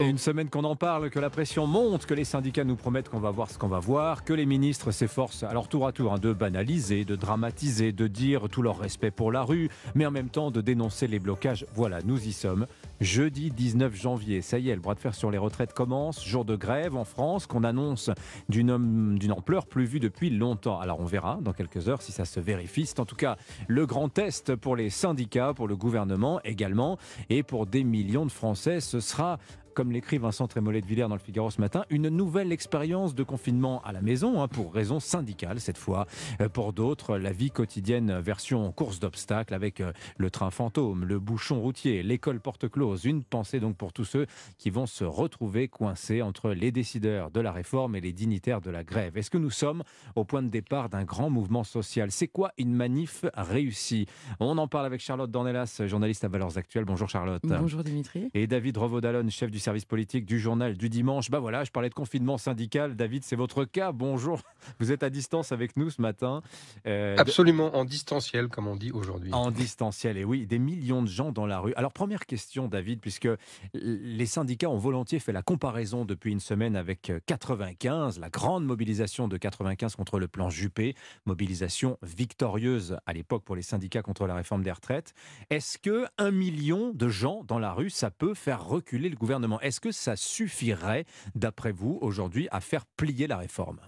Une semaine qu'on en parle, que la pression monte, que les syndicats nous promettent qu'on va voir ce qu'on va voir, que les ministres s'efforcent, alors tour à tour, hein, de banaliser, de dramatiser, de dire tout leur respect pour la rue, mais en même temps de dénoncer les blocages. Voilà, nous y sommes. Jeudi 19 janvier, ça y est, le bras de fer sur les retraites commence. Jour de grève en France qu'on annonce d'une ampleur plus vue depuis longtemps. Alors on verra dans quelques heures si ça se vérifie. C'est en tout cas le grand test pour les syndicats, pour le gouvernement également, et pour des millions de Français. Ce sera comme l'écrit Vincent Trémollet de Villers dans le Figaro ce matin, une nouvelle expérience de confinement à la maison, hein, pour raisons syndicales cette fois. Euh, pour d'autres, la vie quotidienne version course d'obstacles avec euh, le train fantôme, le bouchon routier, l'école porte close. Une pensée donc pour tous ceux qui vont se retrouver coincés entre les décideurs de la réforme et les dignitaires de la grève. Est-ce que nous sommes au point de départ d'un grand mouvement social? C'est quoi une manif réussie? On en parle avec Charlotte Dornelas, journaliste à Valeurs Actuelles. Bonjour Charlotte. Bonjour Dimitri. Et David Revaudalon, chef du service politique du journal du dimanche. Bah voilà, je parlais de confinement syndical. David, c'est votre cas. Bonjour. Vous êtes à distance avec nous ce matin. Euh, Absolument en distanciel, comme on dit aujourd'hui. En distanciel, et oui, des millions de gens dans la rue. Alors, première question, David, puisque les syndicats ont volontiers fait la comparaison depuis une semaine avec 95, la grande mobilisation de 95 contre le plan Juppé, mobilisation victorieuse à l'époque pour les syndicats contre la réforme des retraites. Est-ce que un million de gens dans la rue, ça peut faire reculer le gouvernement? Est-ce que ça suffirait, d'après vous, aujourd'hui, à faire plier la réforme?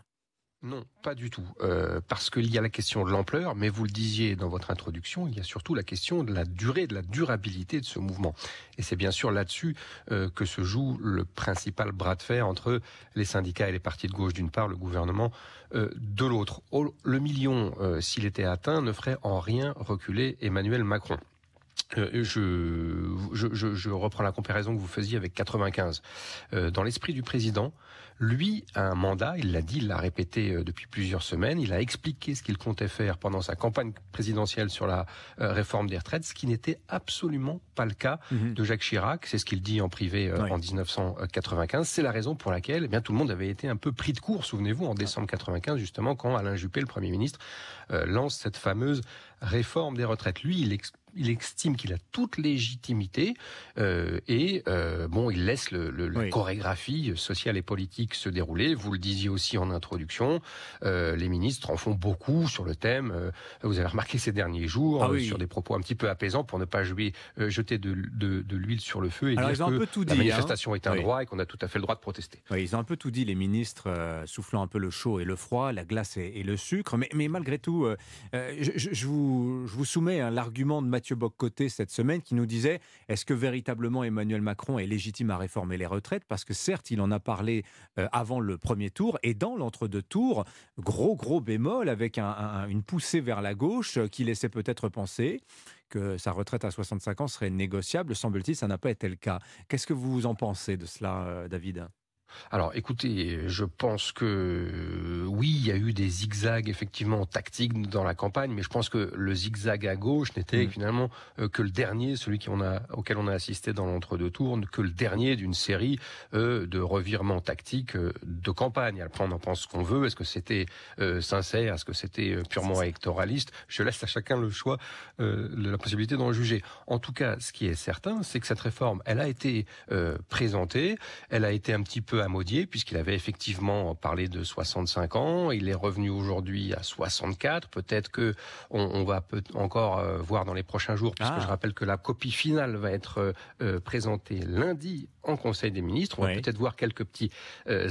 Non, pas du tout. Euh, parce qu'il y a la question de l'ampleur, mais vous le disiez dans votre introduction, il y a surtout la question de la durée, de la durabilité de ce mouvement. Et c'est bien sûr là-dessus euh, que se joue le principal bras de fer entre les syndicats et les partis de gauche d'une part, le gouvernement euh, de l'autre. Le million, s'il était atteint, ne ferait en rien reculer Emmanuel Macron. Euh, je, je, je, reprends la comparaison que vous faisiez avec 95. Euh, dans l'esprit du président, lui a un mandat, il l'a dit, il l'a répété euh, depuis plusieurs semaines, il a expliqué ce qu'il comptait faire pendant sa campagne présidentielle sur la réforme des retraites, ce qui n'était absolument pas le cas mhm. de Jacques Chirac, c'est ce qu'il dit en privé en 1995. C'est la raison pour laquelle eh bien, tout le monde avait été un peu pris de court, souvenez-vous, en décembre 95, justement, quand Alain Juppé, le Premier ministre, lance cette fameuse réforme des retraites. Lui, il, il estime qu'il a toute légitimité euh, et euh, bon, il laisse le, le, la chorégraphie sociale et politique se dérouler. Vous le disiez aussi en introduction, euh, les ministres en font beaucoup sur le thème. Vous avez remarqué ces derniers jours ah sur des propos un petit peu apaisants pour ne pas jouer, jeter de, de, de l'huile sur le feu et dire que la hein. manifestation est un droit et qu'on a tout à fait le droit de protester. Oui, ils ont un peu tout dit, les ministres, soufflant un peu le chaud et le froid, la glace et, et le sucre. Mais, mais malgré tout, je, je, je, vous, je vous soumets hein, l'argument de Mathieu Boccoté cette semaine qui nous disait est-ce que véritablement Emmanuel Macron est légitime à réformer les retraites? Parce que certes, il en a parlé euh, avant le premier tour et dans l'entre-deux tours, gros gros bémol avec une poussée vers la gauche qui laissait peut-être penser que sa retraite à 65 ans serait négociable. Semble-t-il, ça n'a pas été le cas. Qu'est-ce que vous en pensez de cela, euh, David? Alors écoutez, je pense que oui, il y a eu des zigzags effectivement tactiques dans la campagne, mais je pense que le zigzag à gauche n'était mm. finalement euh, que le dernier, celui qui on a, auquel on a assisté dans l'entre-deux tours, que le dernier d'une série euh, de revirements tactiques euh, de campagne. Après, on en pense ce qu'on veut. Est-ce que c'était sincère? Est-ce que c'était purement électoraliste? Je laisse à chacun le choix, la possibilité d'en juger. En tout cas, ce qui est certain, c'est que cette réforme, elle a été présentée, elle a été un petit peu à Maudier, puisqu'il avait effectivement parlé de 65 ans. Il est revenu aujourd'hui à 64. Peut-être que on, va peut encore euh, voir dans les prochains jours, puisque ah. je rappelle que la copie finale va être euh, euh, présentée lundi en Conseil des ministres. On va peut-être voir quelques petits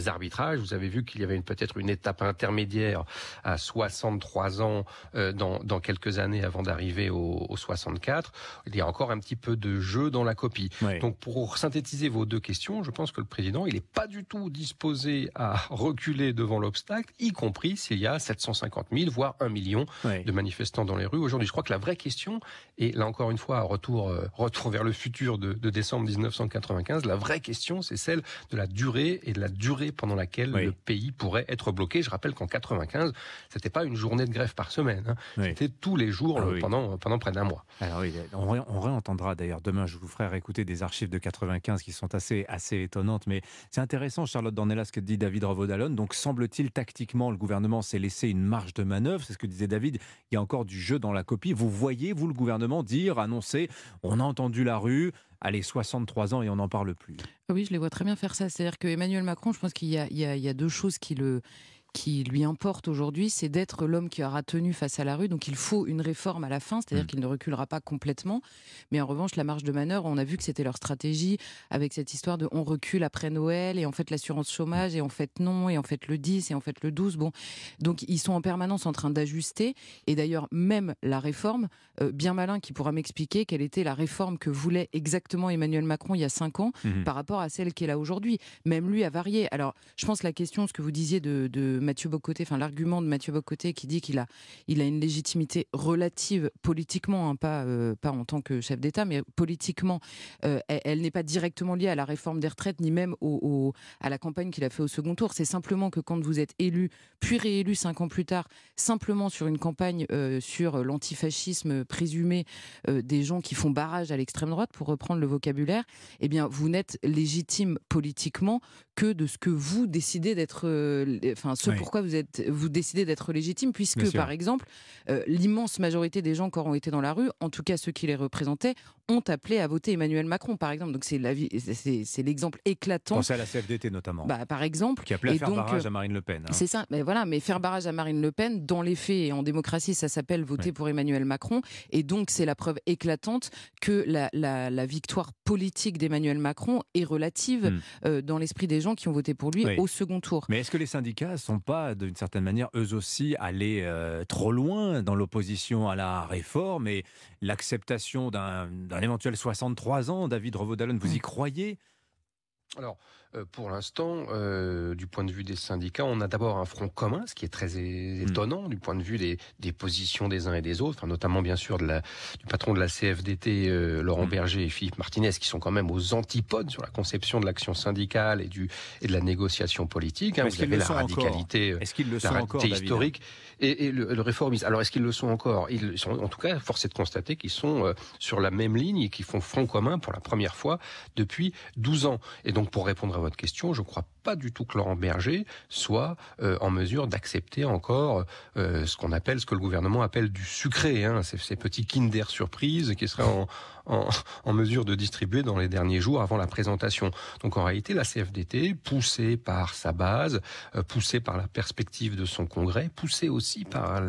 arbitrages. Vous avez vu qu'il y avait peut-être une étape intermédiaire à 63 ans dans, dans, quelques années avant d'arriver au, 64. Il y a encore un petit peu de jeu dans la copie. Donc pour synthétiser vos deux questions, je pense que le président, il n'est pas du tout disposé à reculer devant l'obstacle, y compris s'il y a 750 000, voire 1 million de manifestants dans les rues aujourd'hui. Je crois que la vraie question, et là encore une fois, retour, euh, retour vers le futur de, de décembre 1995, la vraie question, c'est celle de la durée et de la durée pendant laquelle le pays pourrait être bloqué. Je rappelle qu'en 95, c'était pas une journée de grève par semaine, hein. c'était tous les jours ah pendant, pendant près d'un mois. Alors oui, on, on réentendra d'ailleurs demain, je vous ferai écouter des archives de 95 qui sont assez, assez étonnantes, mais c'est intéressant Charlotte Dornelas, ce que dit David Revaudalon. Donc, semble-t-il, tactiquement, le gouvernement s'est laissé une marge de manœuvre. C'est ce que disait David. Il y a encore du jeu dans la copie. Vous voyez, vous, le gouvernement, dire, annoncer, on a entendu la rue, allez, 63 ans et on n'en parle plus. Oui, je les vois très bien faire ça. C'est-à-dire que Emmanuel Macron, je pense qu'il y, y, a deux choses qui le, qui lui importe aujourd'hui, c'est d'être l'homme qui aura tenu face à la rue. Donc il faut une réforme à la fin, c'est-à-dire mm. qu'il ne reculera pas complètement. Mais en revanche, la marge de manœuvre, on a vu que c'était leur stratégie avec cette histoire de on recule après Noël et en fait l'assurance chômage et en fait non et en fait le 10 et en fait le 12. Bon, donc ils sont en permanence en train d'ajuster. Et d'ailleurs, même la réforme, euh, bien malin qui pourra m'expliquer quelle était la réforme que voulait exactement Emmanuel Macron il y a cinq ans mm-hmm. par rapport à celle qui est là aujourd'hui. Même lui a varié. Alors, je pense la question, ce que vous disiez de, de Mathieu Bocoté, enfin l'argument de Mathieu Bocoté qui dit qu'il a, il a une légitimité relative politiquement, hein, pas, euh, pas en tant que chef d'État, mais politiquement, euh, elle, n'est pas directement liée à la réforme des retraites ni même au, à la campagne qu'il a fait au second tour. C'est simplement que quand vous êtes élu, puis réélu cinq ans plus tard, simplement sur une campagne euh, sur l'antifascisme présumé des gens qui font barrage à l'extrême droite, pour reprendre le vocabulaire, eh bien vous n'êtes légitime politiquement que de ce que vous décidez d'être, enfin ce pourquoi vous, êtes, vous décidez d'être légitime, puisque, par exemple, euh, l'immense majorité des gens qui auront été dans la rue, en tout cas ceux qui les représentaient, ont appelé à voter Emmanuel Macron, par exemple. Donc c'est l'exemple éclatant. Pensez à la CFDT notamment. Bah, par exemple. Qui appelait à faire barrage à Marine Le Pen. Hein. C'est ça. Mais voilà, mais faire barrage à Marine Le Pen, dans les faits et en démocratie, ça s'appelle voter pour Emmanuel Macron. Et donc c'est la preuve éclatante que la, la, victoire politique d'Emmanuel Macron est relative hmm. euh, dans l'esprit des gens qui ont voté pour lui au second tour. Mais est-ce que les syndicats sont pas, d'une certaine manière, eux aussi, allés euh, trop loin dans l'opposition à la réforme et l'acceptation d'un éventuel 63 ans David Revaudalon, vous y hmm. croyez? Alors, pour l'instant, euh, du point de vue des syndicats, on a d'abord un front commun, ce qui est très hmm. étonnant du point de vue des, des, positions des uns et des autres, notamment bien sûr de la, du patron de la CFDT, euh, Laurent hmm. Berger et Philippe Martinez, qui sont quand même aux antipodes sur la conception de l'action syndicale et, du, et de la négociation politique. Hein. Vous avez la radicalité, est-ce qu'ils le sont encore, historique et, et le, le, réformisme. Alors, est-ce qu'ils le sont encore? Ils sont, en tout cas, force est de constater qu'ils sont sur la même ligne et qu'ils font front commun pour la première fois depuis 12 ans. Et donc, pour répondre à votre question, je crois pas du tout que Laurent Berger soit euh, en mesure d'accepter encore euh, ce qu'on appelle, ce que le gouvernement appelle du sucré, hein, ces, petits Kinder surprise qui seraient en, mesure de distribuer dans les derniers jours avant la présentation. Donc en réalité, la CFDT, poussée par sa base, euh, poussée par la perspective de son congrès, poussée aussi par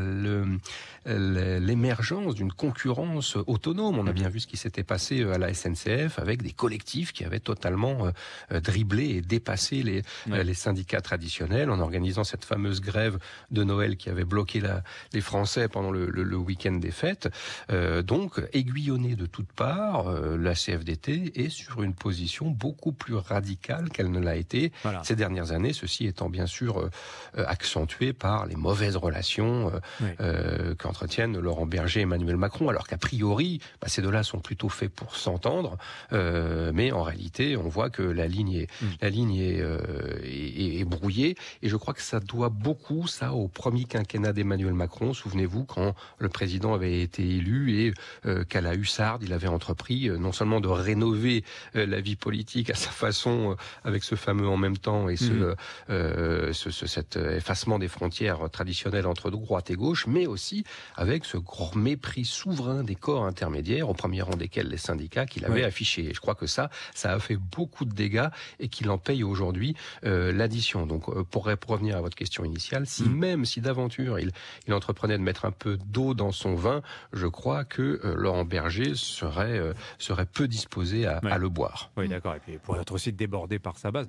l'émergence d'une concurrence autonome. On a bien vu ce qui s'était passé à la SNCF avec des collectifs qui avaient totalement dribblé et dépassé les euh, les, syndicats traditionnels en organisant cette fameuse grève de Noël qui avait bloqué la, les Français pendant le, le, week-end des fêtes. Euh, donc, aiguillonnée de toutes parts, euh, la CFDT est sur une position beaucoup plus radicale qu'elle ne l'a été ces dernières années, ceci étant bien sûr accentué par les mauvaises relations qu'entretiennent Laurent Berger et Emmanuel Macron, alors qu'a priori, bah, ces deux-là sont plutôt faits pour s'entendre, mais en réalité, on voit que la ligne est, mm. la ligne est, est, est, brouillé. Et je crois que ça doit beaucoup, ça, au premier quinquennat d'Emmanuel Macron. Souvenez-vous, quand le président avait été élu et euh, qu'à la hussarde, il avait entrepris euh, non seulement de rénover euh, la vie politique à sa façon, avec ce fameux en même temps et ce, mmh. ce, ce, cet effacement des frontières traditionnelles entre droite et gauche, mais aussi avec ce grand mépris souverain des corps intermédiaires, au premier rang desquels les syndicats qu'il avait affiché. Et je crois que ça, ça a fait beaucoup de dégâts et qu'il en paye aujourd'hui euh, l'addition. Donc, euh, pour revenir à votre question initiale, si mm. même si d'aventure il, il, entreprenait de mettre un peu d'eau dans son vin, je crois que euh, Laurent Berger serait serait peu disposé à, à le boire. Oui, d'accord. Et puis pour être aussi débordé par sa base.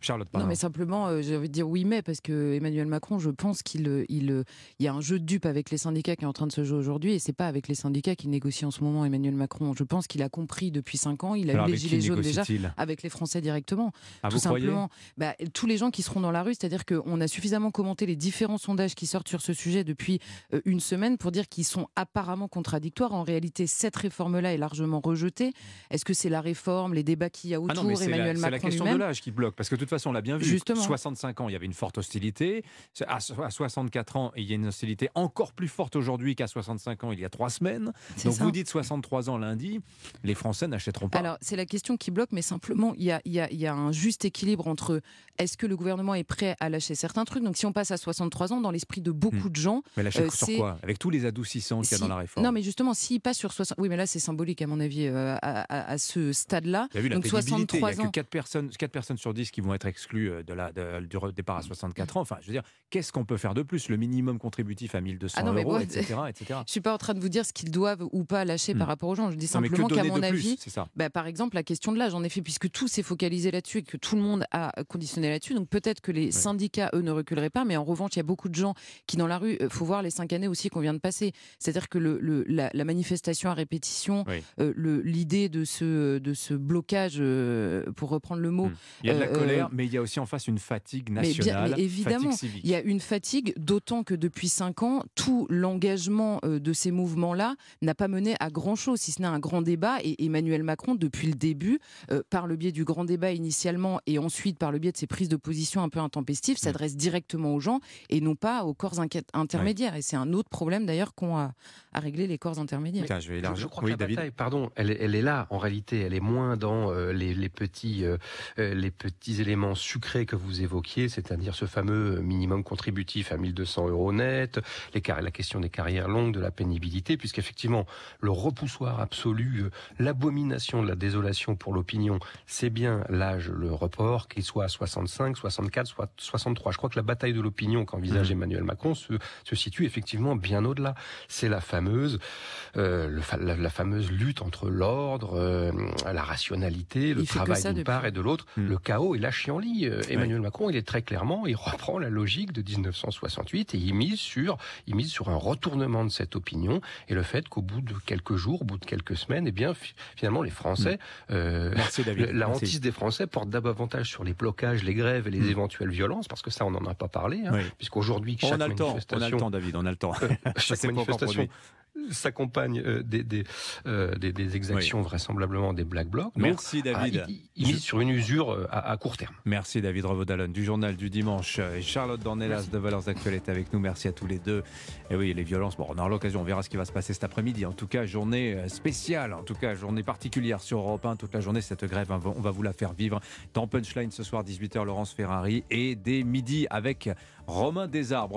Charlotte. Non, mais simplement, j'ai envie de dire oui, mais parce que Emmanuel Macron, je pense qu'il il, il y a un jeu de dupe avec les syndicats qui est en train de se jouer aujourd'hui, et c'est pas avec les syndicats qu'il négocie en ce moment Emmanuel Macron. Je pense qu'il a compris depuis cinq ans. Il a eu les gilets jaunes déjà avec les Français directement. Ah, tout simplement bah, tous les gens qui seront dans la rue, c'est-à-dire qu'on a suffisamment commenté les différents sondages qui sortent sur ce sujet depuis euh, une semaine pour dire qu'ils sont apparemment contradictoires. En réalité, cette réforme-là est largement rejetée. Est-ce que c'est la réforme, les débats qu'il y a ah autour, Emmanuel Macron C'est la question de l'âge qui bloque, parce que de toute façon, on l'a bien vu. Justement. 65 ans, il y avait une forte hostilité. À 64 ans, il y a une hostilité encore plus forte aujourd'hui qu'à 65 ans, il y a trois semaines. Donc vous dites 63 ans lundi, les Français n'achèteront pas. Alors c'est la question qui bloque, mais simplement il y a, y, a, y a, un juste équilibre entre est-ce que le gouvernement est prêt à lâcher certains trucs? Donc si on passe à 63 ans, dans l'esprit de beaucoup hmm. de gens... Mais lâcher sur quoi? Avec tous les adoucissants qu'il y a dans la réforme Non, mais justement, s'il passe sur 60... Oui, mais là, c'est symbolique, à mon avis, à, à, à, ce stade-là. Donc 63 ans... Il n'y a que 4 personnes, 4 personnes sur 10 qui vont être exclues de la, de, du départ à 64 ans. Enfin, je veux dire, qu'est-ce qu'on peut faire de plus? Le minimum contributif à 1200 ah non, euros, etc., etc. Je ne suis pas en train de vous dire ce qu'ils doivent ou pas lâcher par hmm. rapport aux gens. Je dis simplement qu'à mon avis, bah, par exemple, la question de l'âge, en effet, puisque tout s'est focalisé là-dessus et que tout le monde a conditionné là-dessus, donc peut-être que les syndicats, eux, ne reculeraient pas, mais en revanche, il y a beaucoup de gens qui, dans la rue, il euh, faut voir les cinq années aussi qu'on vient de passer. C'est-à-dire que le, la, manifestation à répétition, euh, l'idée de ce, de ce blocage, euh, pour reprendre le mot. Hmm. Il y a de la colère, mais il y a aussi en face une fatigue nationale. Mais, évidemment, il y a une fatigue, d'autant que depuis cinq ans, tout l'engagement de ces mouvements-là n'a pas mené à grand-chose, si ce n'est un grand débat. Et Emmanuel Macron, depuis le début, par le biais du grand débat initialement et ensuite par le biais de ses prises de position un peu intempestives, mm. s'adresse directement aux gens et non pas aux corps intermédiaires. Et c'est un autre problème d'ailleurs qu'on a à régler les corps intermédiaires. je, vais je, crois que la David. bataille, pardon, elle, elle, est là en réalité. Elle est moins dans euh, les, les, petits, euh, euh, les petits éléments sucrés que vous évoquiez, c'est-à-dire ce fameux minimum contributif à 1200 euros net, les, la question des carrières longues, de la pénibilité, puisqu'effectivement, le repoussoir absolu, l'abomination de la désolation pour l'opinion, c'est bien l'âge, le report, qu'il soit à 65, 64, soit 63. Je crois que la bataille de l'opinion qu'envisage mmh. Emmanuel Macron se, se situe effectivement bien au-delà. C'est la fameuse, euh, le, la, fameuse lutte entre l'ordre, euh, la rationalité, le travail d'une part et de l'autre, mmh. le chaos et la chienlit. Euh, Emmanuel Macron, il est très clairement, il reprend la logique de 1968 et il mise sur, il mise sur un retournement de cette opinion et le fait qu'au bout de quelques jours, au bout de quelques semaines, eh bien, finalement, les Français, mmh. la hantise des Français porte davantage sur les blocages, les grèves et les hmm. éventuelles violences, parce que ça, on n'en a pas parlé, hein, puisqu'aujourd'hui, chaque on a le temps, on a le temps, David, on a le temps. chaque manifestation s'accompagne euh, des, des, euh, des, des, exactions vraisemblablement des Black Blocs. Merci David. il, mise sur une usure euh, à, à, court terme. Merci David Revaudalon du journal du dimanche et Charlotte Dornelas de Valeurs Actuelles est avec nous. Merci à tous les deux. Et oui, les violences, bon, on aura l'occasion, on verra ce qui va se passer cet après-midi. En tout cas, journée spéciale, en tout cas, journée particulière sur Europe 1. Toute la journée, cette grève, on va vous la faire vivre. Dans Punchline ce soir, 18h, Laurence Ferrari et dès midi avec Romain Desarbres.